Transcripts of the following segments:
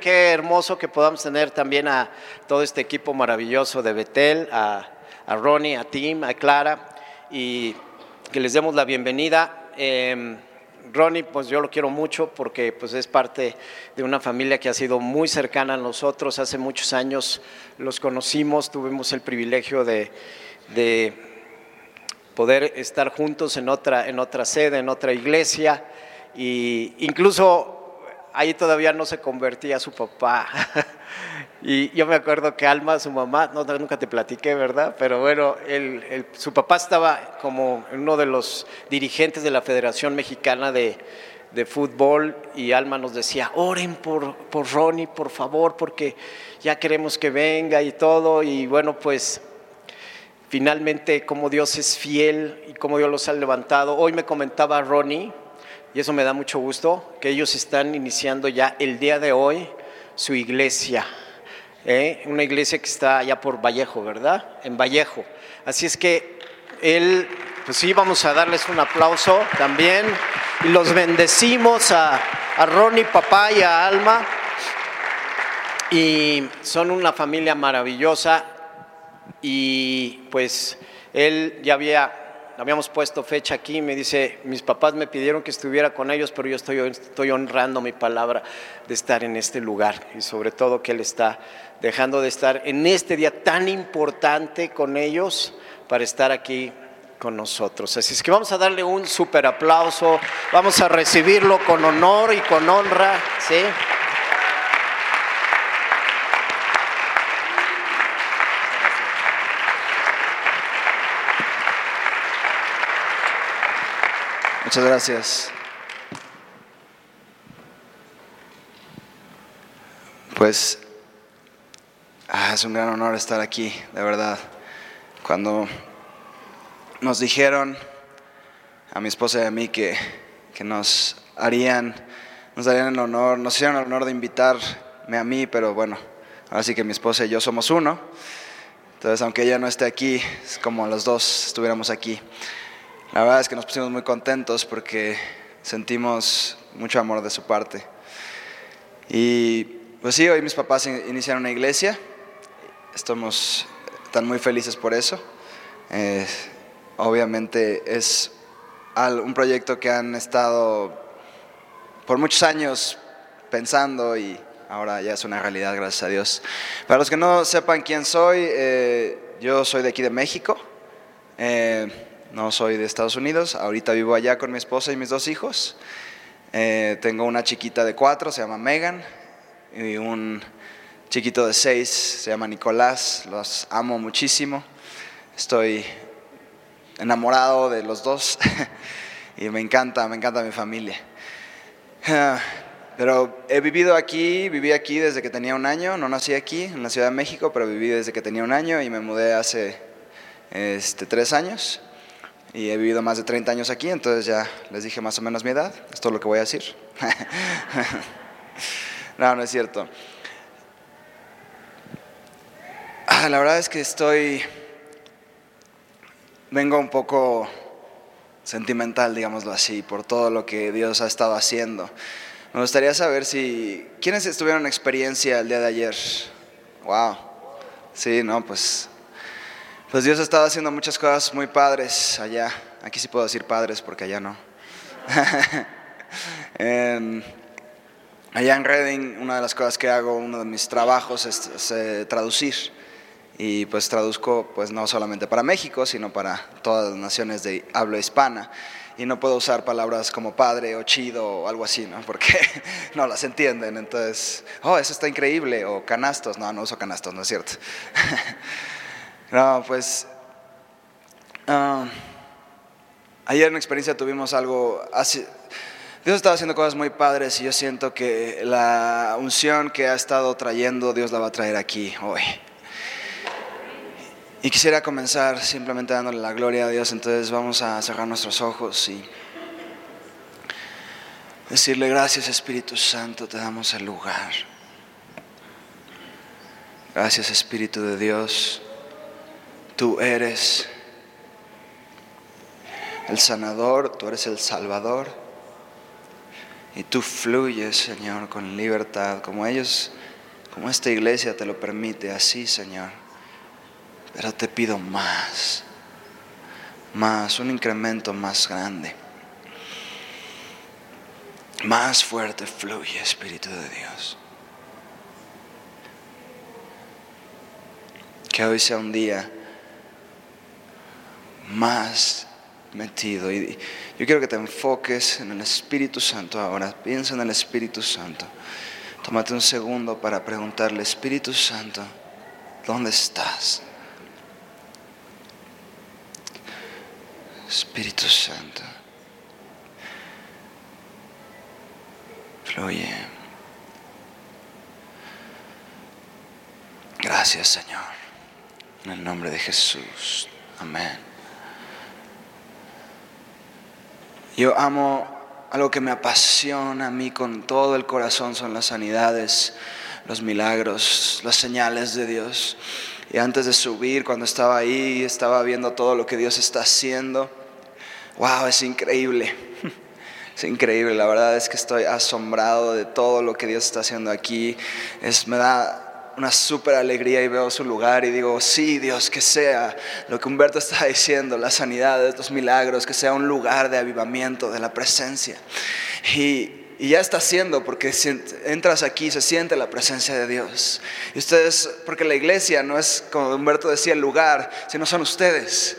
Qué hermoso que podamos tener también a todo este equipo maravilloso de Betel, a, Ronnie, a Tim, a Clara, y que les demos la bienvenida. Em, Ronnie, pues yo lo quiero mucho porque pues es parte de una familia que ha sido muy cercana a nosotros. Hace muchos años los conocimos, tuvimos el privilegio de, de poder estar juntos en otra, en otra sede, en otra iglesia, y incluso ahí todavía no se convertía su papá. y yo me acuerdo que Alma, su mamá, no, nunca te platiqué, ¿verdad? Pero bueno, su papá estaba como uno de los dirigentes de la Federación Mexicana de, Fútbol y Alma nos decía, oren por, por Ronnie, por favor, porque ya queremos que venga y todo. Y bueno, pues finalmente como Dios es fiel y como Dios los ha levantado. Hoy me comentaba Ronnie, y eso me da mucho gusto, que ellos están iniciando ya el día de hoy su iglesia. ¿eh? Una iglesia que está allá por Vallejo, ¿verdad? En Vallejo. Así es que él, pues sí, vamos a darles un aplauso también. Y los bendecimos a, a Ronnie, papá y a Alma. Y son una familia maravillosa. Y pues él ya había habíamos puesto fecha aquí, me dice, mis papás me pidieron que estuviera con ellos, pero yo estoy, estoy honrando mi palabra de estar en este lugar y sobre todo que Él está dejando de estar en este día tan importante con ellos para estar aquí con nosotros. Así es que vamos a darle un súper aplauso, vamos a recibirlo con honor y con honra, ¿sí? Muchas gracias. Pues ah, es un gran honor estar aquí, de verdad. Cuando nos dijeron a mi esposa y a mí que, que nos harían, nos darían el honor, nos hicieron el honor de invitarme a mí, pero bueno, ahora sí que mi esposa y yo somos uno. Entonces, aunque ella no esté aquí, es como los dos estuviéramos aquí. La verdad es que nos pusimos muy contentos porque sentimos mucho amor de su parte. Y pues sí, hoy mis papás iniciaron una iglesia, estamos tan muy felices por eso. Eh, obviamente es un proyecto que han estado por muchos años pensando y ahora ya es una realidad, gracias a Dios. Para los que no sepan quién soy, eh, yo soy de aquí de México. Eh, no soy de Estados Unidos, ahorita vivo allá con mi esposa y mis dos hijos. Eh, tengo una chiquita de cuatro, se llama Megan, y un chiquito de seis, se llama Nicolás, los amo muchísimo. Estoy enamorado de los dos y me encanta, me encanta mi familia. Pero he vivido aquí, viví aquí desde que tenía un año, no nací aquí, en la Ciudad de México, pero viví desde que tenía un año y me mudé hace este, tres años y he vivido más de 30 años aquí, entonces ya les dije más o menos mi edad, esto es lo que voy a decir. no, no es cierto. Ah, la verdad es que estoy, vengo un poco sentimental, digámoslo así, por todo lo que Dios ha estado haciendo. Me gustaría saber si, ¿quiénes estuvieron en experiencia el día de ayer? Wow. Sí, no, pues pues Dios ha haciendo muchas cosas muy padres allá. Aquí sí puedo decir padres porque allá no. allá en Reading, una de las cosas que hago, uno de mis trabajos es, eh, traducir. Y pues traduzco pues no solamente para México, sino para todas las naciones de habla hispana. Y no puedo usar palabras como padre o chido o algo así, ¿no? Porque no las entienden. Entonces, oh, eso está increíble. O canastos. No, no uso canastos, no es cierto. No, pues ah, ayer en experiencia tuvimos algo, Dios estaba haciendo cosas muy padres y yo siento que la unción que ha estado trayendo, Dios la va a traer aquí hoy. Y quisiera comenzar simplemente dándole la gloria a Dios, entonces vamos a cerrar nuestros ojos y decirle gracias Espíritu Santo, te damos el lugar. Gracias Espíritu de Dios. Tú eres el sanador, tú eres el salvador. Y tú fluyes, Señor, con libertad, como ellos, como esta iglesia te lo permite, así, Señor. Pero te pido más, más, un incremento más grande. Más fuerte fluye, Espíritu de Dios. Que hoy sea un día más metido. Y yo quiero que te enfoques en el Espíritu Santo ahora. Piensa en el Espíritu Santo. Tómate un segundo para preguntarle, Espíritu Santo, ¿dónde estás? Espíritu Santo. Fluye. Gracias Señor. En el nombre de Jesús. Amén. Yo amo algo que me apasiona a mí con todo el corazón son las sanidades, los milagros, las señales de Dios. Y antes de subir, cuando estaba ahí, estaba viendo todo lo que Dios está haciendo. Wow, es increíble. Es increíble, la verdad es que estoy asombrado de todo lo que Dios está haciendo aquí. Es, me da una súper alegría y veo su lugar y digo, sí, Dios, que sea lo que Humberto está diciendo, la sanidad de estos milagros, que sea un lugar de avivamiento, de la presencia. Y, y ya está haciendo, porque si entras aquí se siente la presencia de Dios. Y ustedes, porque la iglesia no es, como Humberto decía, el lugar, sino son ustedes.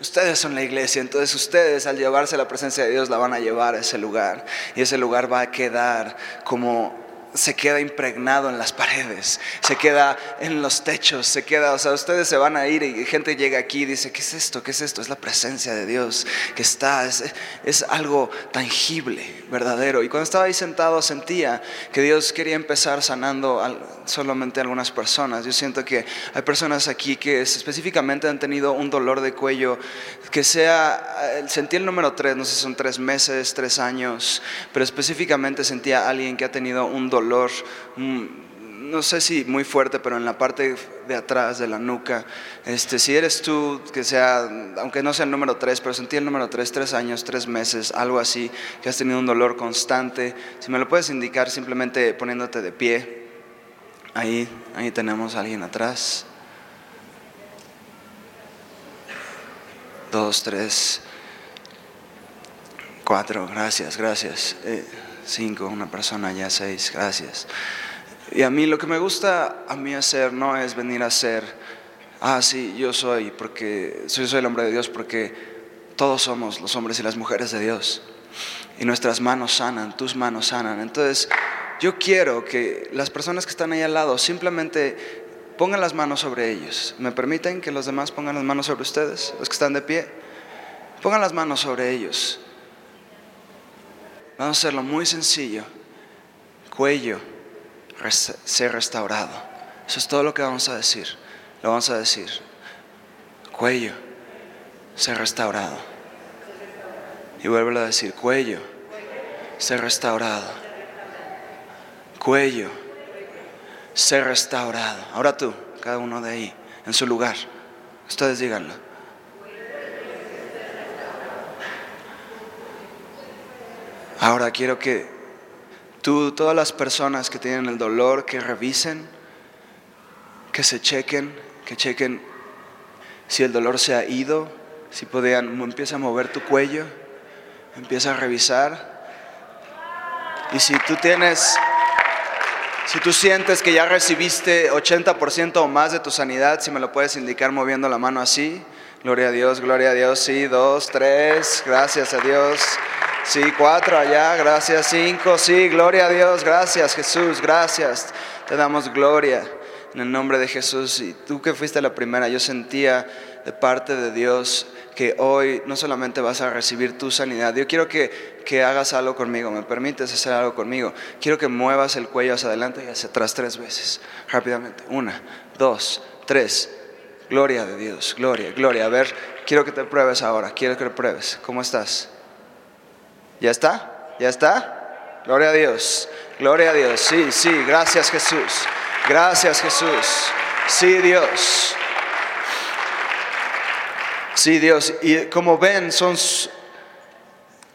Ustedes son la iglesia, entonces ustedes al llevarse la presencia de Dios la van a llevar a ese lugar. Y ese lugar va a quedar como se queda impregnado en las paredes, se queda en los techos, se queda, o sea, ustedes se van a ir y gente llega aquí y dice, ¿qué es esto? ¿Qué es esto? Es la presencia de Dios que está, es, es algo tangible, verdadero. Y cuando estaba ahí sentado sentía que Dios quería empezar sanando solamente algunas personas. Yo siento que hay personas aquí que específicamente han tenido un dolor de cuello, que sea, sentí el número tres, no sé si son tres meses, tres años, pero específicamente sentía a alguien que ha tenido un dolor mm, no sé si muy fuerte, pero en la parte de atrás de la nuca. Este, si eres tú, que sea, aunque no sea el número 3, pero sentí el número 3, tres años, tres meses, algo así, que has tenido un dolor constante, si me lo puedes indicar simplemente poniéndote de pie. Ahí, ahí tenemos a alguien atrás. Dos, tres, cuatro, gracias, gracias. Eh, cinco, una persona ya seis, gracias. Y a mí lo que me gusta a mí hacer no es venir a hacer, ah, sí, yo soy, porque soy, soy el hombre de Dios, porque todos somos los hombres y las mujeres de Dios. Y nuestras manos sanan, tus manos sanan. Entonces, yo quiero que las personas que están ahí al lado simplemente pongan las manos sobre ellos. ¿Me permiten que los demás pongan las manos sobre ustedes, los que están de pie? Pongan las manos sobre ellos. Vamos a hacerlo muy sencillo. Cuello, ser restaurado. Eso es todo lo que vamos a decir. Lo vamos a decir. Cuello, ser restaurado. Y vuelvo a decir, cuello, ser restaurado. Cuello, ser restaurado. Ahora tú, cada uno de ahí, en su lugar. Ustedes díganlo. Ahora quiero que tú, todas las personas que tienen el dolor, que revisen, que se chequen, que chequen si el dolor se ha ido, si podían, empieza a mover tu cuello, empieza a revisar. Y si tú tienes, si tú sientes que ya recibiste 80% o más de tu sanidad, si me lo puedes indicar moviendo la mano así. Gloria a Dios, gloria a Dios, sí, dos, tres, gracias a Dios. Sí, cuatro allá, gracias, cinco, sí, gloria a Dios, gracias Jesús, gracias, te damos gloria en el nombre de Jesús. Y tú que fuiste la primera, yo sentía de parte de Dios que hoy no solamente vas a recibir tu sanidad, yo quiero que, que hagas algo conmigo, me permites hacer algo conmigo, quiero que muevas el cuello hacia adelante y hacia atrás tres veces, rápidamente, una, dos, tres. Gloria de Dios, gloria, gloria. A ver, quiero que te pruebes ahora, quiero que te pruebes. ¿Cómo estás? ¿Ya está? ¿Ya está? Gloria a Dios. Gloria a Dios. Sí, sí. Gracias Jesús. Gracias Jesús. Sí, Dios. Sí, Dios. Y como ven, son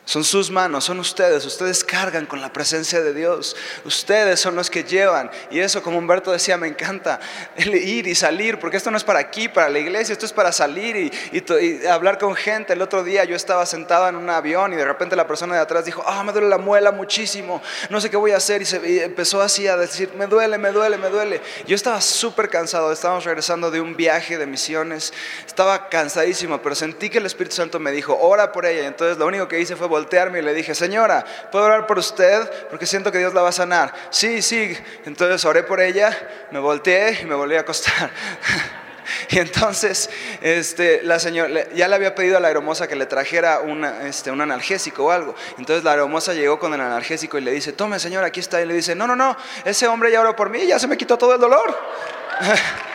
Son sus manos, son ustedes. Ustedes cargan con la presencia de Dios. Ustedes son los que llevan. Y eso, como Humberto decía, me encanta. Ir y salir, porque esto no es para aquí, para la iglesia, esto es para salir y, hablar con gente. El otro día yo estaba sentado en un avión y de repente la persona de atrás dijo, ah, me duele la muela muchísimo, no sé qué voy a hacer. Y, empezó así a decir, me duele, me duele, me duele. Yo estaba súper cansado, estábamos regresando de un viaje de misiones. Estaba cansadísimo, pero sentí que el Espíritu Santo me dijo, ora por ella. Entonces lo único que hice fue voltearme y le dije, señora, ¿puedo orar por usted? Porque siento que Dios la va a sanar. Sí, sí. Entonces oré por ella, me volteé y me volví a acostar. Y entonces, este, la señora, ya le había pedido a la aeromoza que le trajera una, este, un analgésico o algo. Entonces la aeromoza llegó con el analgésico y le dice, tome señora, aquí está. Y le dice, no, no, no, ese hombre ya oró por mí, ya se me quitó todo el dolor.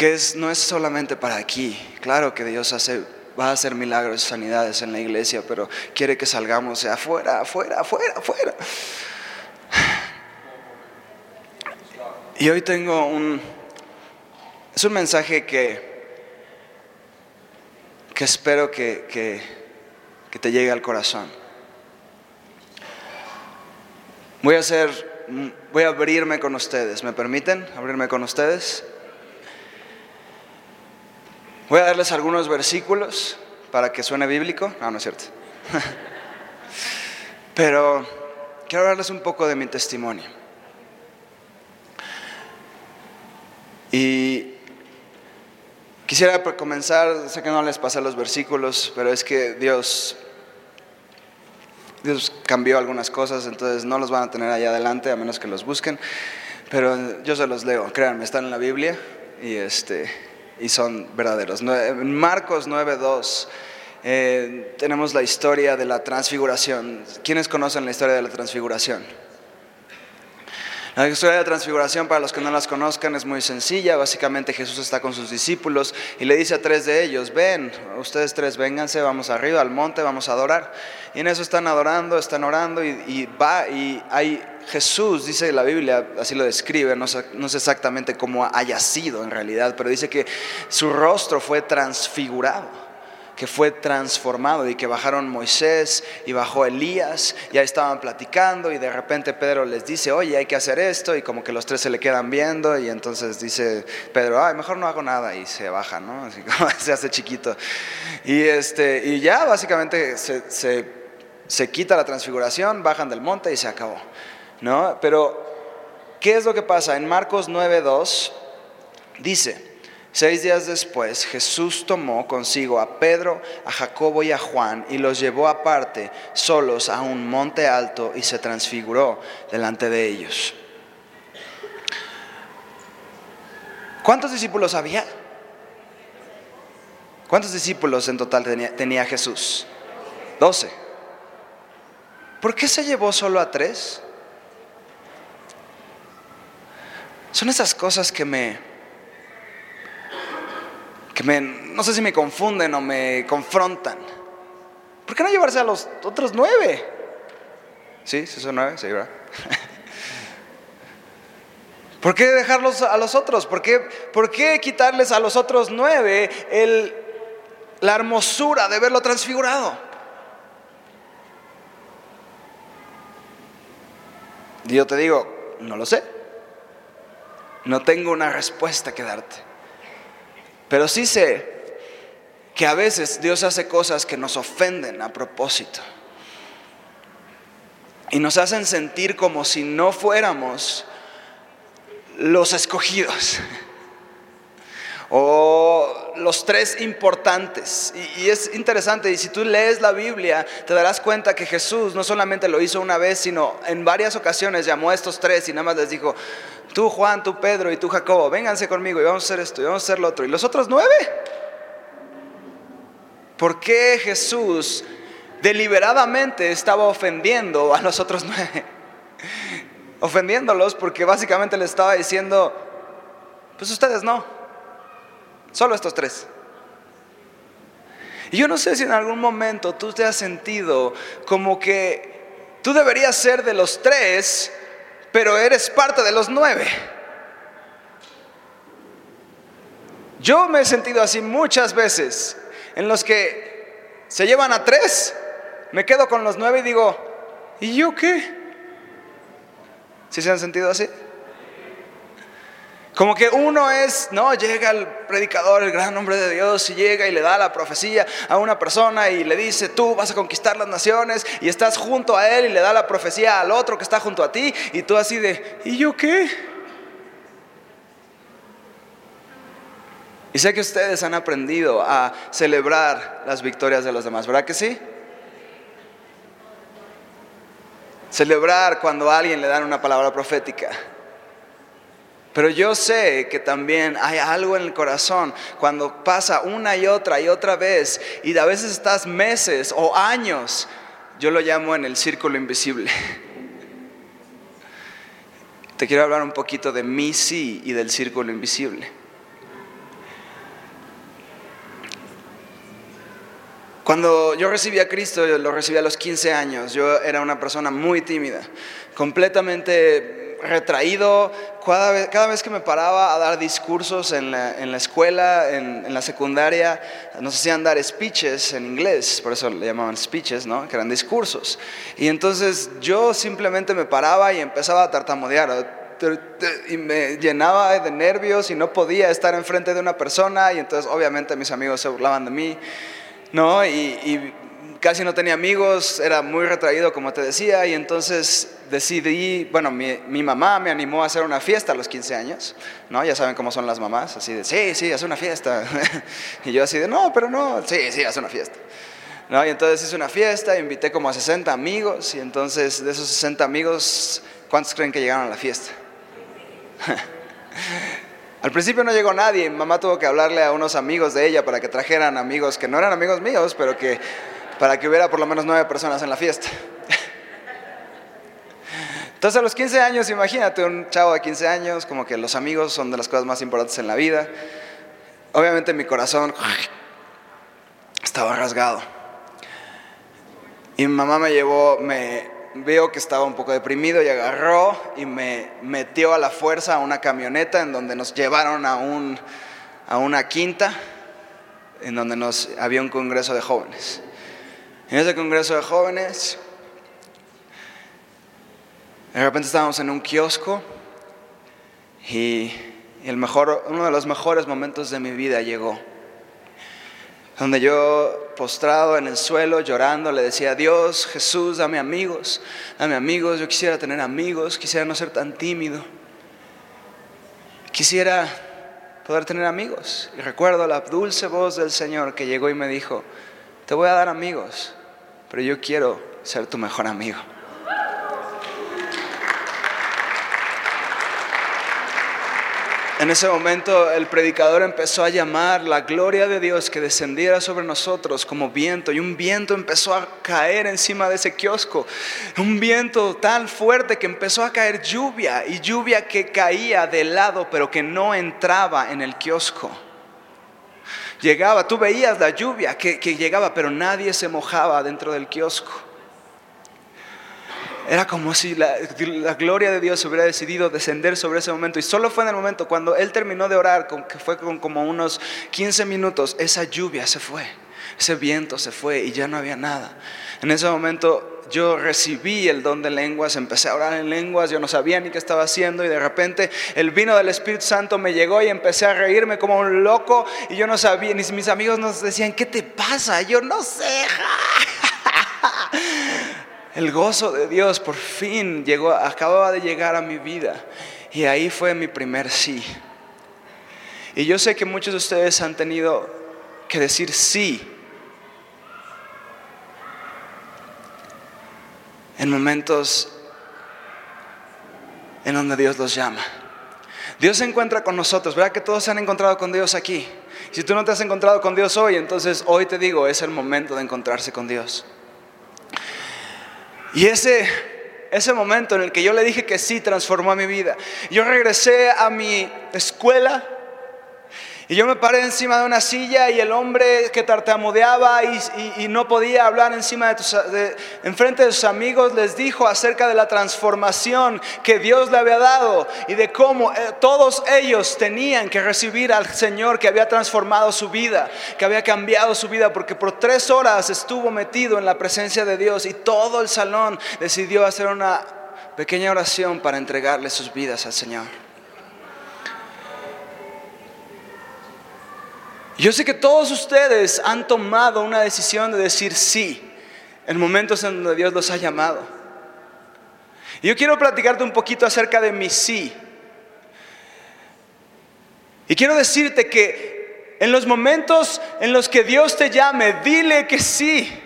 Porque no es solamente para aquí. Claro que Dios hace, va a hacer milagros y sanidades en la iglesia, pero quiere que salgamos afuera, afuera, afuera, afuera. Y hoy tengo un... Es un mensaje que, que espero que, que, que te llegue al corazón. Voy a hacer, voy a abrirme con ustedes. ¿Me permiten abrirme con ustedes? Voy a darles algunos versículos para que suene bíblico. No, no es cierto. Pero quiero darles un poco de mi testimonio. Y quisiera comenzar, sé que no les pasé los versículos, pero es que Dios, Dios cambió algunas cosas, entonces no los van a tener allá adelante a menos que los busquen. Pero yo se los leo, créanme, están en la Biblia y este y son verdaderos. En Marcos 9.2 eh, tenemos la historia de la transfiguración. ¿Quiénes conocen la historia de la transfiguración? La historia de la transfiguración, para los que no las conozcan, es muy sencilla. Básicamente Jesús está con sus discípulos y le dice a tres de ellos, ven, ustedes tres, vénganse, vamos arriba al monte, vamos a adorar. Y en eso están adorando, están orando y, va y hay Jesús, dice la Biblia, así lo describe, no sé, no sé exactamente cómo haya sido en realidad, pero dice que su rostro fue transfigurado que fue transformado y que bajaron Moisés y bajó Elías, ya estaban platicando y de repente Pedro les dice, oye, hay que hacer esto y como que los tres se le quedan viendo y entonces dice Pedro, ay, mejor no hago nada y se baja, ¿no? Así como se hace chiquito. Y, este, y ya básicamente se, se, se quita la transfiguración, bajan del monte y se acabó, ¿no? Pero, ¿qué es lo que pasa? En Marcos 9.2 dice, Seis días después, Jesús tomó consigo a Pedro, a Jacobo y a Juan y los llevó aparte, solos, a un monte alto y se transfiguró delante de ellos. ¿Cuántos discípulos había? ¿Cuántos discípulos en total tenía, Jesús? Doce. ¿Por qué se llevó solo a tres? Son esas cosas que me, no sé si me confunden o me confrontan. ¿Por qué no llevarse a los otros nueve? ¿Sí? ¿Sí son nueve? Sí, ¿verdad? ¿Por qué dejarlos a los otros? ¿Por qué, por qué quitarles a los otros nueve el, la hermosura de verlo transfigurado? Y yo te digo, no lo sé. No tengo una respuesta que darte. Pero sí sé que a veces Dios hace cosas que nos ofenden a propósito. Y nos hacen sentir como si no fuéramos los escogidos. o los tres importantes. Y, es interesante, y si tú lees la Biblia, te darás cuenta que Jesús no solamente lo hizo una vez, sino en varias ocasiones llamó a estos tres y nada más les dijo, tú Juan, tú Pedro y tú Jacobo, vénganse conmigo y vamos a hacer esto y vamos a hacer lo otro. ¿Y los otros nueve? ¿Por qué Jesús deliberadamente estaba ofendiendo a los otros nueve? Ofendiéndolos porque básicamente le estaba diciendo, pues ustedes no, solo estos tres. Y yo no sé si en algún momento tú te has sentido como que tú deberías ser de los tres, pero eres parte de los nueve. Yo me he sentido así muchas veces, en los que se llevan a tres, me quedo con los nueve y digo, ¿y yo qué? ¿Sí se han sentido así? Como que uno es, no, llega el predicador, el gran hombre de Dios, y llega y le da la profecía a una persona y le dice, tú vas a conquistar las naciones, y estás junto a él y le da la profecía al otro que está junto a ti, y tú así de, ¿y yo qué? Y sé que ustedes han aprendido a celebrar las victorias de los demás, ¿verdad que sí? Celebrar cuando a alguien le dan una palabra profética. Pero yo sé que también hay algo en el corazón cuando pasa una y otra y otra vez y a veces estás meses o años, yo lo llamo en el círculo invisible. Te quiero hablar un poquito de mí sí y del círculo invisible. Cuando yo recibí a Cristo, lo recibí a los 15 años, yo era una persona muy tímida, completamente retraído. Cada vez, que me paraba a dar discursos en la, escuela, en, en, la secundaria, nos hacían dar speeches en inglés, por eso le llamaban speeches, ¿no? que eran discursos. Y entonces yo simplemente me paraba y empezaba a tartamudear y me llenaba de nervios y no podía estar enfrente de una persona y entonces obviamente mis amigos se burlaban de mí. ¿no? Y, casi no tenía amigos, era muy retraído, como te decía, y entonces decidí, bueno, mi, mamá me animó a hacer una fiesta a los 15 años, ¿no? Ya saben cómo son las mamás, así de, sí, sí, haz una fiesta. y yo así de, no, pero no, sí, sí, haz una fiesta. ¿No? Y entonces hice una fiesta, invité como a 60 amigos, y entonces de esos 60 amigos, ¿cuántos creen que llegaron a la fiesta? Al principio no llegó nadie, mamá tuvo que hablarle a unos amigos de ella para que trajeran amigos que no eran amigos míos, pero que para que hubiera por lo menos nueve personas en la fiesta. Entonces a los 15 años, imagínate un chavo de 15 años, como que los amigos son de las cosas más importantes en la vida. Obviamente mi corazón estaba rasgado. Y mi mamá me llevó, me, veo que estaba un poco deprimido y agarró y me metió a la fuerza a una camioneta en donde nos llevaron a, un, a una quinta, en donde nos, había un congreso de jóvenes. En ese congreso de jóvenes, de repente estábamos en un kiosco y el mejor, uno de los mejores momentos de mi vida llegó donde yo postrado en el suelo llorando le decía, Dios, Jesús, dame amigos, dame amigos, yo quisiera tener amigos, quisiera no ser tan tímido, quisiera poder tener amigos. Y recuerdo la dulce voz del Señor que llegó y me dijo, te voy a dar amigos, pero yo quiero ser tu mejor amigo. En ese momento el predicador empezó a llamar la gloria de Dios que descendiera sobre nosotros como viento y un viento empezó a caer encima de ese kiosco. Un viento tan fuerte que empezó a caer lluvia y lluvia que caía de lado pero que no entraba en el kiosco. Llegaba, tú veías la lluvia que, llegaba pero nadie se mojaba dentro del kiosco. Era como si la, la, gloria de Dios hubiera decidido descender sobre ese momento. Y solo fue en el momento cuando Él terminó de orar, que fue con como unos 15 minutos, esa lluvia se fue, ese viento se fue y ya no había nada. En ese momento yo recibí el don de lenguas, empecé a orar en lenguas, yo no sabía ni qué estaba haciendo y de repente el vino del Espíritu Santo me llegó y empecé a reírme como un loco y yo no sabía, ni mis amigos nos decían, ¿qué te pasa? Yo no sé. El gozo de Dios por fin llegó, acababa de llegar a mi vida. Y ahí fue mi primer sí. Y yo sé que muchos de ustedes han tenido que decir sí en momentos en donde Dios los llama. Dios se encuentra con nosotros, ¿verdad que todos se han encontrado con Dios aquí? Si tú no te has encontrado con Dios hoy, entonces hoy te digo, es el momento de encontrarse con Dios. Y ese, ese momento en el que yo le dije que sí transformó mi vida. Yo regresé a mi escuela Y yo me paré encima de una silla y el hombre que tartamudeaba y, no podía hablar encima de, enfrente de sus amigos les dijo acerca de la transformación que Dios le había dado y de cómo eh, todos ellos tenían que recibir al Señor que había transformado su vida, que había cambiado su vida, porque por tres horas estuvo metido en la presencia de Dios y todo el salón decidió hacer una pequeña oración para entregarle sus vidas al Señor. Yo sé que todos ustedes han tomado una decisión de decir sí en momentos en donde Dios los ha llamado. Y yo quiero platicarte un poquito acerca de mi sí. Y quiero decirte que en los momentos en los que Dios te llame, dile que sí.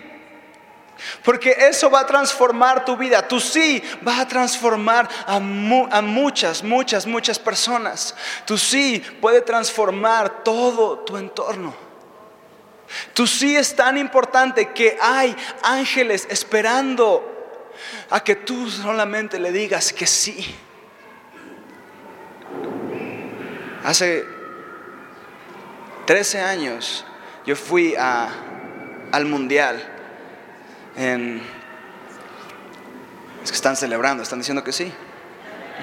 Porque eso va a transformar tu vida. Tu sí va a transformar a, muchas, muchas, muchas personas. Tu sí puede transformar todo tu entorno. Tu sí es tan importante que hay ángeles esperando a que tú solamente le digas que sí. Hace 13 años yo fui al mundial es que están celebrando, están diciendo que sí.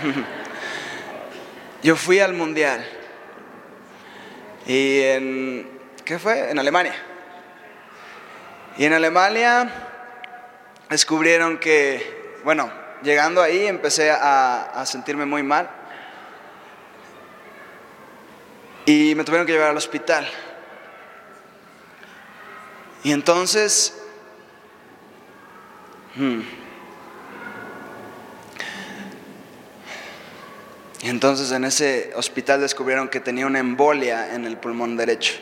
Yo fui al mundial y en, ¿qué fue? En Alemania. Y en Alemania descubrieron que, bueno, llegando ahí empecé a, a sentirme muy mal y me tuvieron que llevar al hospital. Y entonces Hmm. Y entonces en ese hospital descubrieron que tenía una embolia en el pulmón derecho.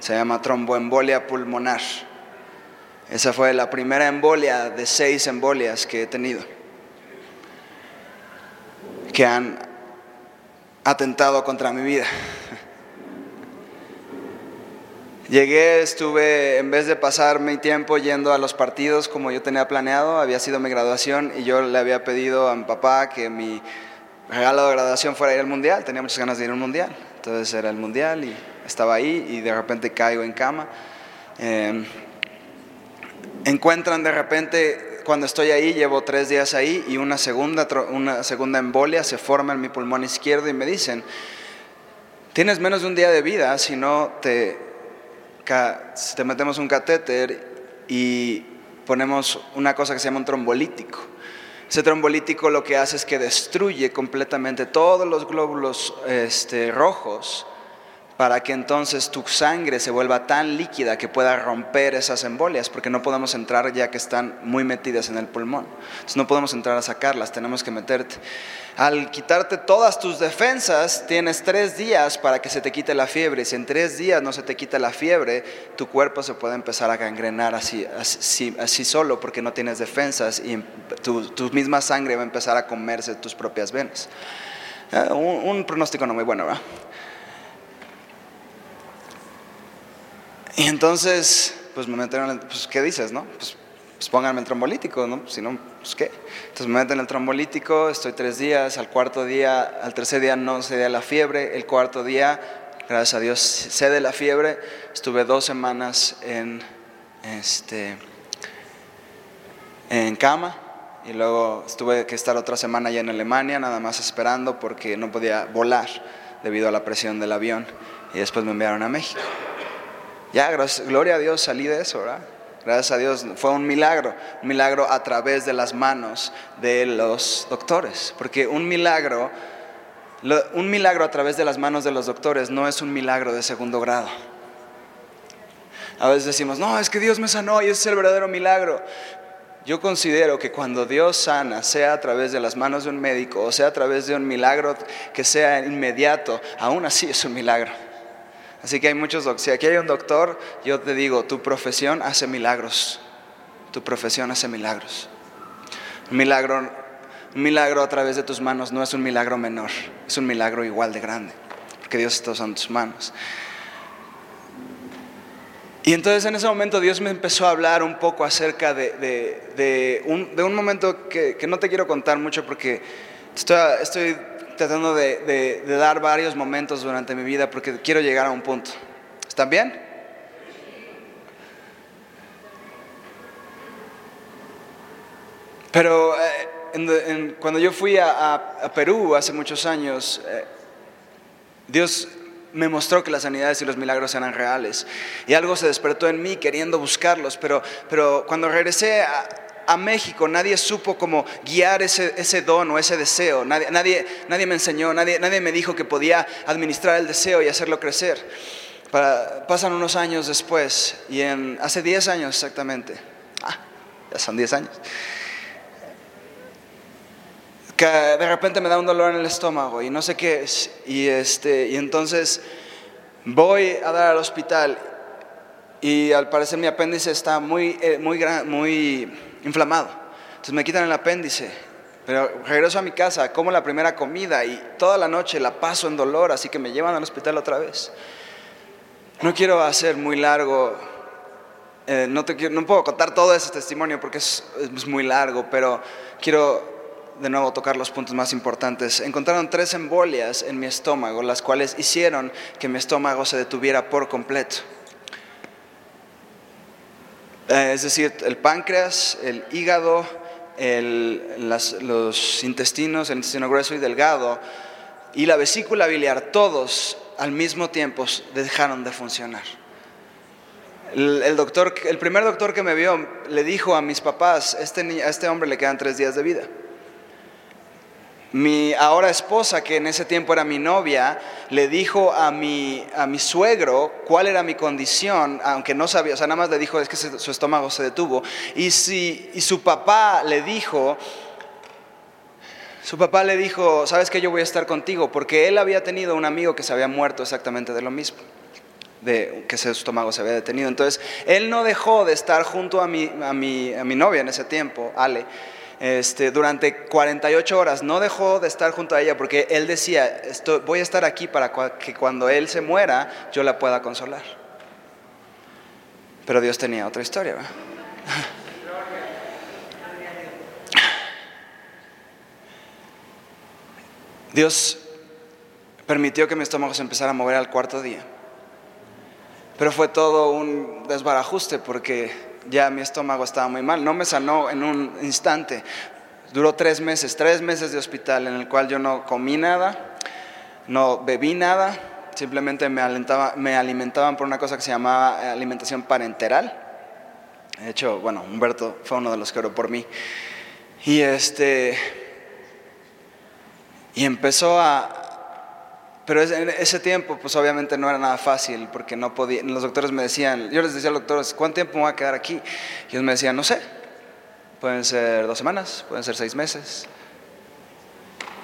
Se llama tromboembolia pulmonar. Esa fue la primera embolia de seis embolias que he tenido. Que han atentado contra mi vida. Llegué, estuve, en vez de pasar mi tiempo yendo a los partidos como yo tenía planeado, había sido mi graduación y yo le había pedido a mi papá que mi regalo de graduación fuera ir al mundial. Tenía muchas ganas de ir al mundial. Entonces era el mundial y estaba ahí y de repente caigo en cama. Em, encuentran de repente, cuando estoy ahí, llevo tres días ahí y una segunda, una segunda embolia se forma en mi pulmón izquierdo y me dicen, tienes menos de un día de vida si no te te metemos un catéter y ponemos una cosa que se llama un trombolítico. Ese trombolítico lo que hace es que destruye completamente todos los glóbulos este, rojos para que entonces tu sangre se vuelva tan líquida que pueda romper esas embolias, porque no podemos entrar ya que están muy metidas en el pulmón. Entonces no podemos entrar a sacarlas, tenemos que meterte. Al quitarte todas tus defensas, tienes tres días para que se te quite la fiebre. Si en tres días no se te quita la fiebre, tu cuerpo se puede empezar a gangrenar así, así, solo, porque no tienes defensas y tu, misma sangre va a empezar a comerse tus propias venas. Eh, un, un pronóstico no muy bueno, ¿verdad? Y entonces, pues me metieron, pues ¿qué dices, no? Pues, pues pónganme el trombolítico, ¿no? Si no, pues ¿qué? Entonces me meten el trombolítico, estoy tres días, al cuarto día, al tercer día no se da la fiebre, el cuarto día, gracias a Dios, cede la fiebre, estuve dos semanas en, este, en cama y luego tuve que estar otra semana ya en Alemania, nada más esperando porque no podía volar debido a la presión del avión y después me enviaron a México. Ya, gloria a Dios, salí de eso, ¿verdad? Gracias a Dios, fue un milagro, un milagro a través de las manos de los doctores, porque un milagro, un milagro a través de las manos de los doctores no es un milagro de segundo grado. A veces decimos, no, es que Dios me sanó y ese es el verdadero milagro. Yo considero que cuando Dios sana, sea a través de las manos de un médico o sea a través de un milagro que sea inmediato, aún así es un milagro. Así que hay muchos doctores. Si aquí hay un doctor, yo te digo, tu profesión hace milagros. Tu profesión hace milagros. Un milagro, un milagro a través de tus manos no es un milagro menor, es un milagro igual de grande, porque Dios está usando tus manos. Y entonces en ese momento Dios me empezó a hablar un poco acerca de, un, momento que, no te quiero contar mucho porque estoy tratando de, dar varios momentos durante mi vida porque quiero llegar a un punto. ¿Están bien? Pero eh, cuando yo fui a, Perú hace muchos años, eh, Dios me mostró que las sanidades y los milagros eran reales. Y algo se despertó en mí queriendo buscarlos, pero, pero cuando regresé a, México nadie supo cómo guiar ese, ese don o ese deseo. Nadie, nadie, nadie me enseñó, nadie, nadie me dijo que podía administrar el deseo y hacerlo crecer. pasan unos años después, y en, hace 10 años exactamente, ah, ya son 10 años, que de repente me da un dolor en el estómago y no sé qué es. Y, este, y entonces voy a dar al hospital y al parecer mi apéndice está muy, eh, muy, muy inflamado. Entonces me quitan el apéndice, pero regreso a mi casa, como la primera comida y toda la noche la paso en dolor, así que me llevan al hospital otra vez. No quiero hacer muy largo, eh, no, puedo contar todo ese testimonio porque es, es muy largo, pero quiero de nuevo tocar los puntos más importantes. Encontraron tres embolias en mi estómago, las cuales hicieron que mi estómago se detuviera por completo. Eh, es decir, el páncreas, el hígado, los intestinos, el intestino grueso y delgado, y la vesícula biliar, todos al mismo tiempo dejaron de funcionar. El, doctor, el primer doctor que me vio le dijo a mis papás, este, a este hombre le quedan tres días de vida. Mi ahora esposa, que en ese tiempo era mi novia, le dijo a mi, a mi suegro cuál era mi condición, aunque no sabía, o sea, nada más le dijo es que su estómago se detuvo. Y, si, y su papá le dijo, su papá le dijo, sabes que yo voy a estar contigo, porque él había tenido un amigo que se había muerto exactamente de lo mismo, de que su estómago se había detenido. Entonces, él no dejó de estar junto a mi, a mi, a mi novia en ese tiempo, Ale este, durante 48 horas. No dejó de estar junto a ella porque él decía, voy a estar aquí para que cuando él se muera yo la pueda consolar. Pero Dios tenía otra historia. Dios permitió que mi estómago se empezara a mover al cuarto día. Pero fue todo un desbarajuste porque ya mi estómago estaba muy mal. No me sanó en un instante. Duró tres meses, tres meses de hospital en el cual yo no comí nada, no bebí nada, simplemente me, me alimentaban por una cosa que se llamaba alimentación parenteral. De hecho, bueno, Humberto fue uno de los que oró por mí. Y este y empezó a, pero en ese tiempo, pues obviamente no era nada fácil, porque no podía, los doctores me decían, yo les decía a los doctores, ¿cuánto tiempo me voy a quedar aquí? Y ellos me decían, no sé, pueden ser dos semanas, pueden ser seis meses.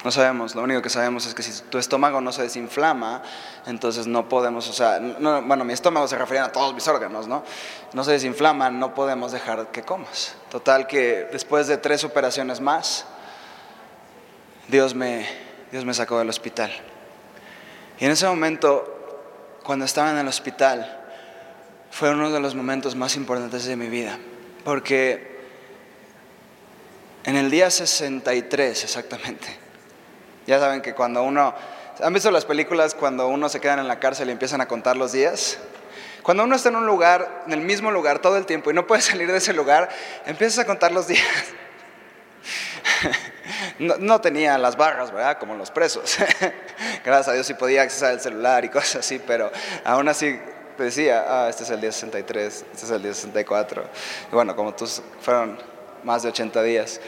No sabemos, lo único que sabemos es que si tu estómago no se desinflama, entonces no podemos, o sea, bueno, mi estómago se refería a todos mis órganos, ¿no? No se desinflama, no podemos dejar que comas. Total que después de tres operaciones más, Dios me, Dios me sacó del hospital. Y en ese momento, cuando estaba en el hospital, fue uno de los momentos más importantes de mi vida, porque en el día 63 exactamente, ya saben que cuando uno, ¿han visto las películas cuando uno se queda en la cárcel y empiezan a contar los días? Cuando uno está en un lugar, en el mismo lugar todo el tiempo y no puede salir de ese lugar, empiezas a contar los días. No, tenía las barras, ¿verdad? Como los presos. Gracias a Dios sí podía accesar el celular y cosas así, pero aún así decía, ah, este es el día 63, este es el día 64. Y bueno, como tú fueron más de 80 días.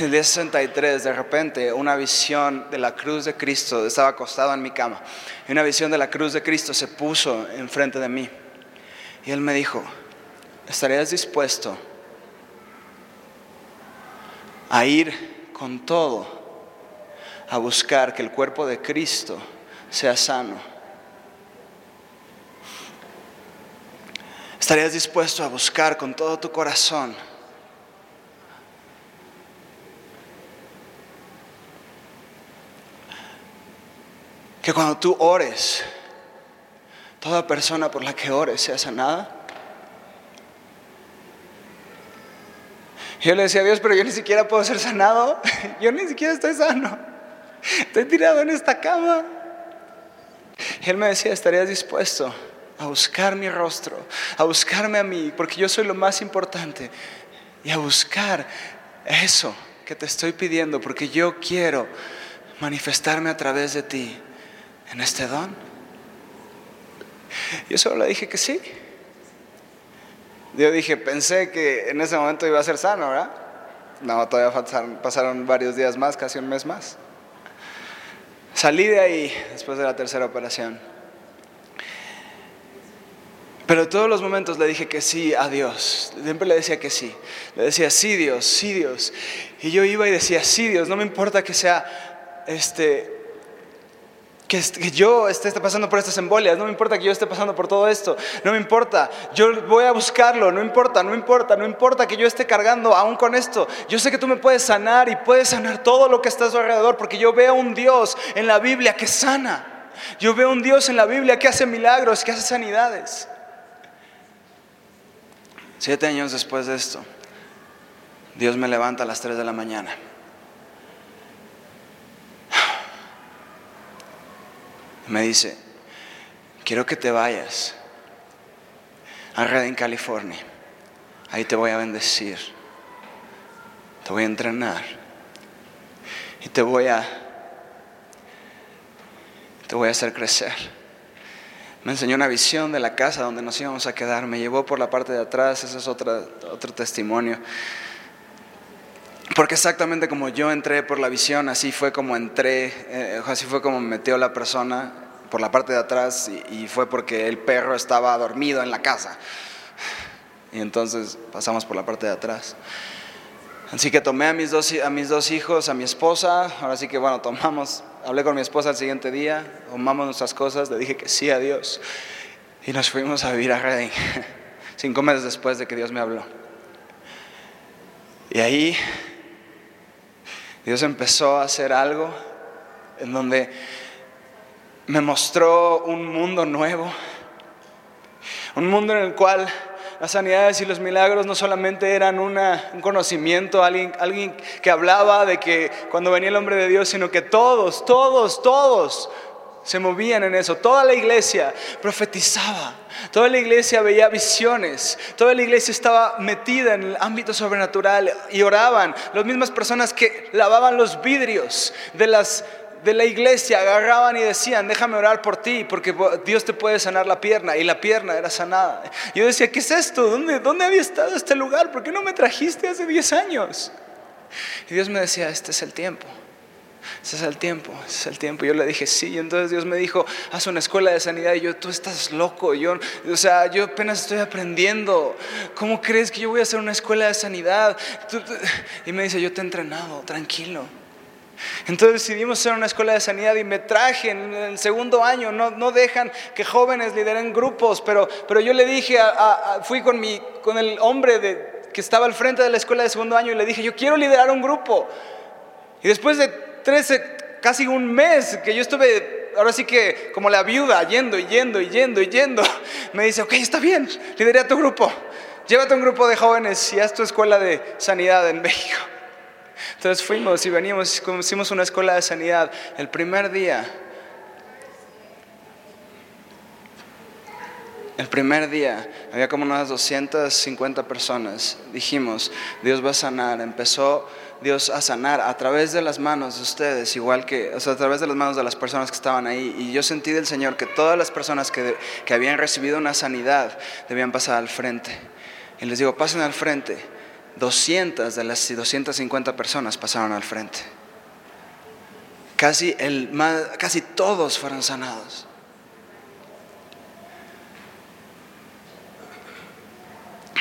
El día 63, de repente, una visión de la cruz de Cristo, estaba acostado en mi cama, y una visión de la cruz de Cristo se puso enfrente de mí. Y él me dijo, ¿estarías dispuesto a ir con todo a buscar que el cuerpo de Cristo sea sano. ¿Estarías dispuesto a buscar con todo tu corazón que cuando tú ores, toda persona por la que ores sea sanada? Yo le decía a Dios, pero yo ni siquiera puedo ser sanado. Yo ni siquiera estoy sano. estoy tirado en esta cama. Él me decía, ¿estarías dispuesto a buscar mi rostro, a buscarme a mí, porque yo soy lo más importante, y a buscar eso que te estoy pidiendo, porque yo quiero manifestarme a través de ti en este don? Yo solo le dije que sí. Yo dije, pensé que en ese momento iba a ser sano, ¿verdad? No, todavía pasaron, varios días más, casi un mes más. Salí de ahí después de la tercera operación. Pero todos los momentos le dije que sí a Dios. Siempre le decía que sí. Le decía, sí Dios, sí Dios. Y yo iba y decía, sí Dios, no me importa que sea este, que, yo esté pasando por estas embolias, no me importa que yo esté pasando por todo esto, no me importa, yo voy a buscarlo, no importa, no importa, no importa que yo esté cargando aún con esto, yo sé que tú me puedes sanar y puedes sanar todo lo que está a su alrededor, porque yo veo un Dios en la Biblia que sana, yo veo un Dios en la Biblia que hace milagros, que hace sanidades. Siete años después de esto, Dios me levanta a las tres de la mañana. Me dice, quiero que te vayas a Redding, California. Ahí te voy a bendecir. Te voy a entrenar. Y te voy a te voy a hacer crecer. Me enseñó una visión de la casa donde nos íbamos a quedar. Me llevó por la parte de atrás. Ese es otro, otro testimonio. Porque exactamente como yo entré por la visión, así fue como entré, eh, así fue como me metió la persona por la parte de atrás y, fue porque el perro estaba dormido en la casa. Y entonces pasamos por la parte de atrás. Así que tomé a mis, dos, a mis dos hijos, a mi esposa, ahora sí que bueno, tomamos, hablé con mi esposa el siguiente día, tomamos nuestras cosas, le dije que sí a Dios y nos fuimos a vivir a Reading, cinco meses después de que Dios me habló. Y ahí Dios empezó a hacer algo en donde me mostró un mundo nuevo, un mundo en el cual las sanidades y los milagros no solamente eran un conocimiento, alguien, alguien que hablaba de que cuando venía el hombre de Dios, sino que todos, todos, todos se movían en eso. Toda la iglesia profetizaba, toda la iglesia veía visiones, toda la iglesia estaba metida en el ámbito sobrenatural y oraban. Las mismas personas que lavaban los vidrios de las de la iglesia agarraban y decían, déjame orar por ti, porque Dios te puede sanar la pierna. Y la pierna era sanada. Yo decía, ¿qué es esto? ¿Dónde, dónde había estado este lugar? ¿Por qué no me trajiste hace 10 años? Y Dios me decía, este es el tiempo. Ese es el tiempo, ese es el tiempo. Yo le dije, sí, y entonces Dios me dijo, haz una escuela de sanidad. Y yo, tú estás loco, yo, o sea, yo apenas estoy aprendiendo. ¿Cómo crees que yo voy a hacer una escuela de sanidad? Y me dice, yo te he entrenado, tranquilo. Entonces decidimos hacer una escuela de sanidad y me traje en el segundo año. No, no dejan que jóvenes lideren grupos, pero, pero yo le dije, fui con, mi, con el hombre de, que estaba al frente de la escuela de segundo año y le dije, yo quiero liderar un grupo. Y después de 13, casi un mes que yo estuve, ahora sí que como la viuda, yendo y yendo y yendo y yendo, me dice, ok, está bien, lideré a tu grupo, llévate un grupo de jóvenes y haz tu escuela de sanidad en México. Entonces fuimos y veníamos, hicimos una escuela de sanidad. El primer día, el primer día había como unas 250 personas. Dijimos, Dios va a sanar. Empezó Dios a sanar a través de las manos de ustedes, igual que, o sea, a través de las manos de las personas que estaban ahí. Y yo sentí del Señor que todas las personas que, que habían recibido una sanidad debían pasar al frente. Y les digo, pasen al frente. 200 de las 250 personas pasaron al frente. Casi, el, casi todos fueron sanados.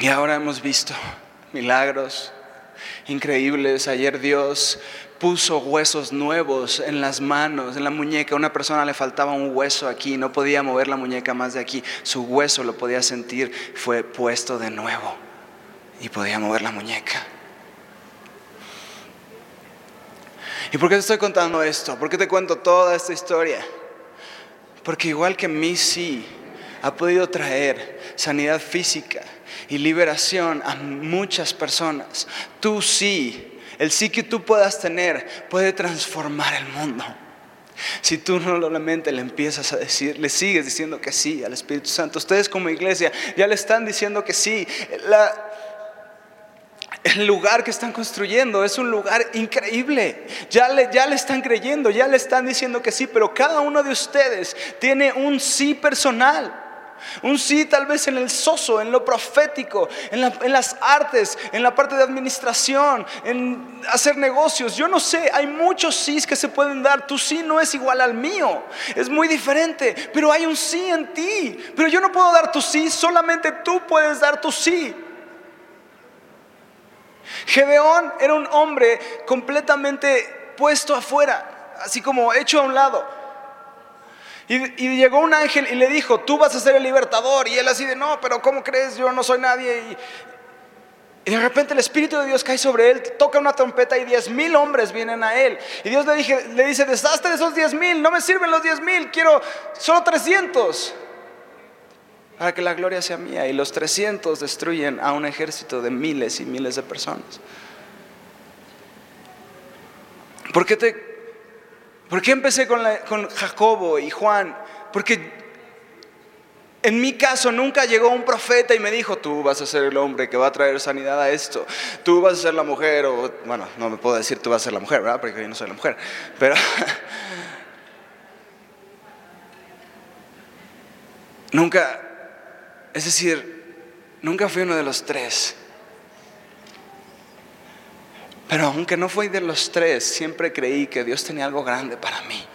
Y ahora hemos visto milagros, increíbles. Ayer Dios puso huesos nuevos en las manos, en la muñeca. una persona le faltaba un hueso aquí, no podía mover la muñeca más de aquí. Su hueso lo podía sentir, fue puesto de nuevo y podía mover la muñeca. ¿Y por qué te estoy contando esto? ¿Por qué te cuento toda esta historia? Porque igual que sí ha podido traer sanidad física, y liberación a muchas personas. Tú sí el sí que tú puedas tener puede transformar el mundo. Si tú no solamente le empiezas a decir, le sigues diciendo que sí al Espíritu Santo, ustedes como iglesia ya le están diciendo que sí. el lugar que están construyendo es un lugar increíble. Ya le, ya le están creyendo, ya le están diciendo que sí, pero cada uno de ustedes tiene un sí personal. Un sí tal vez en el soso, en lo profético, en, las artes, en la parte de administración, en hacer negocios. Yo no sé, hay muchos sís que se pueden dar. Tu sí no es igual al mío, es muy diferente, pero hay un sí en ti. Pero yo no puedo dar tu sí, solamente tú puedes dar tu sí. Gedeón era un hombre completamente puesto afuera, así como hecho a un lado. Y, llegó un ángel y le dijo, tú vas a ser el libertador. Y él así de, no, pero ¿cómo crees? Yo no soy nadie. Y, de repente el Espíritu de Dios cae sobre él, toca una trompeta y diez mil hombres vienen a él. Y Dios le, dije, le dice, deshazte de esos diez mil, no me sirven los diez mil, quiero solo 300. Para que la gloria sea mía. Y los 300 destruyen a un ejército de miles y miles de personas. ¿Por qué te ¿Por qué empecé con, Jacobo y Juan? Porque en mi caso nunca llegó un profeta y me dijo, tú vas a ser el hombre que va a traer sanidad a esto, tú vas a ser la mujer, o bueno, no me puedo decir tú vas a ser la mujer, ¿verdad? Porque yo no soy la mujer, pero... nunca, es decir, nunca fui uno de los tres. Pero aunque no fui de los tres, siempre creí que Dios tenía algo grande para mí.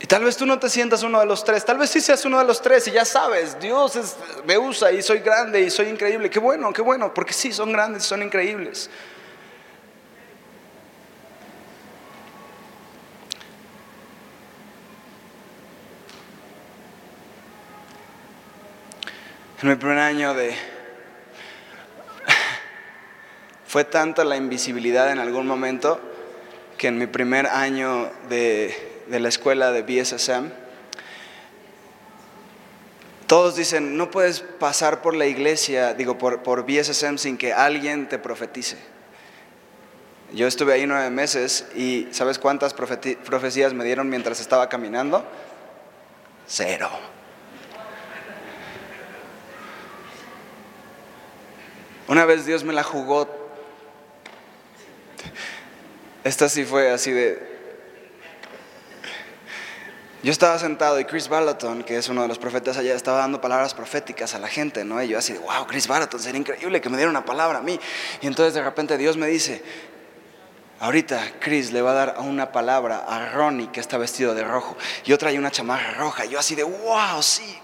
Y tal vez tú no te sientas uno de los tres, tal vez sí seas uno de los tres y ya sabes, Dios me usa y soy grande y soy increíble. Qué bueno, qué bueno, porque sí, son grandes son increíbles. En mi primer año de... Fue tanta la invisibilidad en algún momento que en mi primer año de, la escuela de BSSM, todos dicen, no puedes pasar por la iglesia, digo, por, por BSSM sin que alguien te profetice. Yo estuve ahí nueve meses y ¿sabes cuántas profecías me dieron mientras estaba caminando? Cero. Una vez Dios me la jugó. Esta sí fue así de... Yo estaba sentado y Chris Balaton, que es uno de los profetas allá, estaba dando palabras proféticas a la gente, ¿no? Y yo así de, wow, Chris Balaton, sería increíble que me diera una palabra a mí. Y entonces de repente Dios me dice, ahorita Chris le va a dar una palabra a Ronnie que está vestido de rojo. Y otra hay una chamarra roja. Yo así de, wow, sí,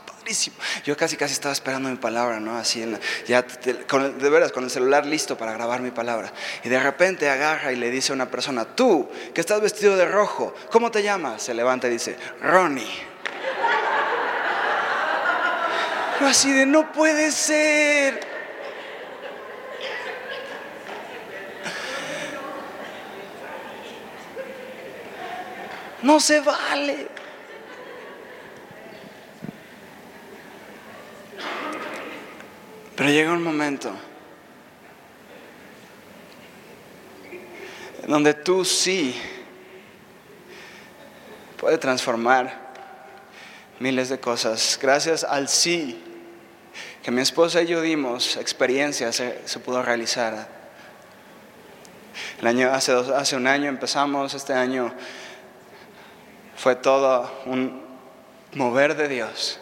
yo casi, casi estaba esperando mi palabra, ¿no? Así, ya, de veras, con el celular listo para grabar mi palabra. Y de repente agarra y le dice a una persona, tú, que estás vestido de rojo, ¿cómo te llamas? Se levanta y dice, Ronnie. Yo así de, no puede ser. No se vale. Pero llega un momento en donde tú sí puedes transformar miles de cosas. Gracias al sí que mi esposa y yo dimos, experiencias se, pudo realizar. El año, hace, hace un año empezamos, este año fue todo un mover de Dios.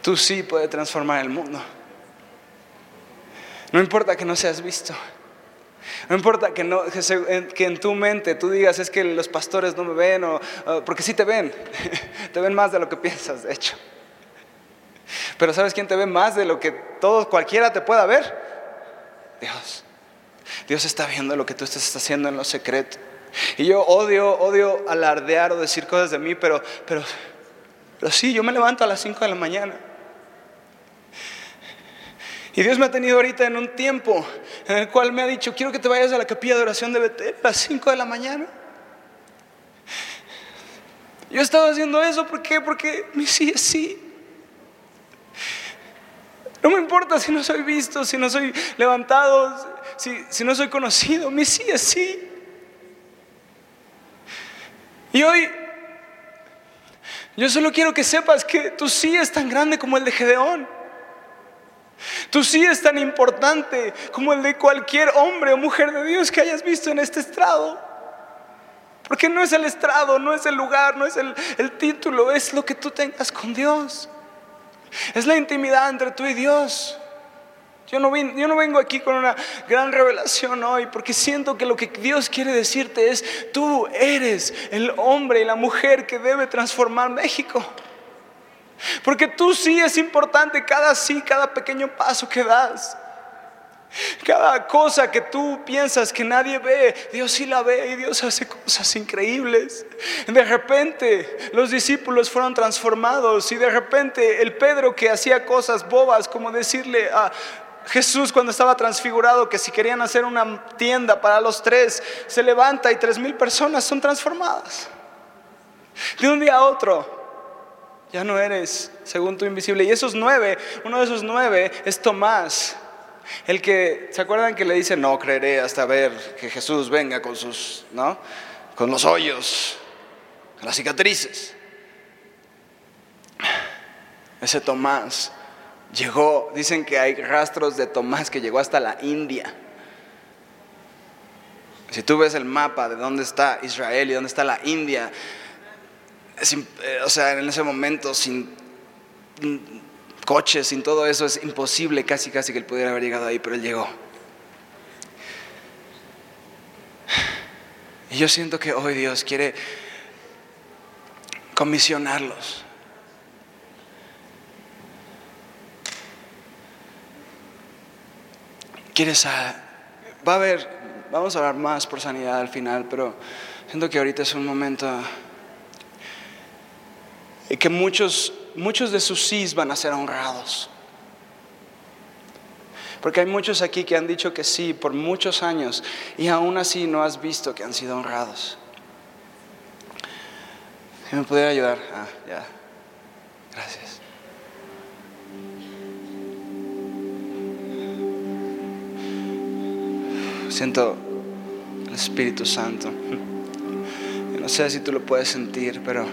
Tú sí puedes transformar el mundo. No importa que no seas visto. No importa que, en tu mente tú digas es que los pastores no me ven, porque sí te ven, te ven más de lo que piensas, de hecho. Pero ¿sabes quién te ve más de lo que cualquiera te pueda ver? Dios. Dios está viendo lo que tú estás haciendo en lo secreto. Y yo odio, odio alardear o decir cosas de mí, pero, pero, pero sí, yo me levanto a las 5 de la mañana. Y Dios me ha tenido ahorita en un tiempo en el cual me ha dicho, quiero que te vayas a la capilla de oración de Betel a las 5 de la mañana. Yo estaba haciendo eso, ¿por qué? Porque mi sí es sí. No me importa si no soy visto, si no soy levantado, si, si no soy conocido. Mi sí es sí. Y hoy yo solo quiero que sepas que tu sí es tan grande como el de Gedeón. Tu sí es tan importante como el de cualquier hombre o mujer de Dios que hayas visto en este estrado. Porque no es el estrado, no es el lugar, no es el, el título, es lo que tú tengas con Dios. Es la intimidad entre tú y Dios. Yo no, yo no, vengo aquí con una gran revelación hoy porque siento que lo que Dios quiere decirte es, tú eres el hombre y la mujer que debe transformar México. Porque tú sí es importante cada sí, cada pequeño paso que das. Cada cosa que tú piensas que nadie ve, Dios sí la ve y Dios hace cosas increíbles. De repente los discípulos fueron transformados y de repente el Pedro que hacía cosas bobas como decirle a Jesús cuando estaba transfigurado que si querían hacer una tienda para los tres, se levanta y tres mil personas son transformadas. De un día a otro. Ya no eres según tu invisible. Y esos nueve, uno de esos nueve es Tomás. El que, ¿se acuerdan que le dice, no creeré hasta ver que Jesús venga con sus, ¿no? Con los hoyos, con las cicatrices. Ese Tomás llegó, dicen que hay rastros de Tomás que llegó hasta la India. Si tú ves el mapa de dónde está Israel y dónde está la India, eh, o sea, en ese momento sin coches, sin todo eso, es imposible casi casi que él pudiera haber llegado ahí, pero él llegó. Y yo siento que hoy Dios quiere comisionarlos. ¿Quieres a, va a haber, vamos a hablar más por sanidad al final, pero siento que ahorita es un momento y que muchos, muchos de sus sís van a ser honrados. Porque hay muchos aquí que han dicho que sí por muchos años y aún así no has visto que han sido honrados. Si me pudiera ayudar? Ah, ya. Gracias. Siento el Espíritu Santo. no sé si tú lo puedes sentir, pero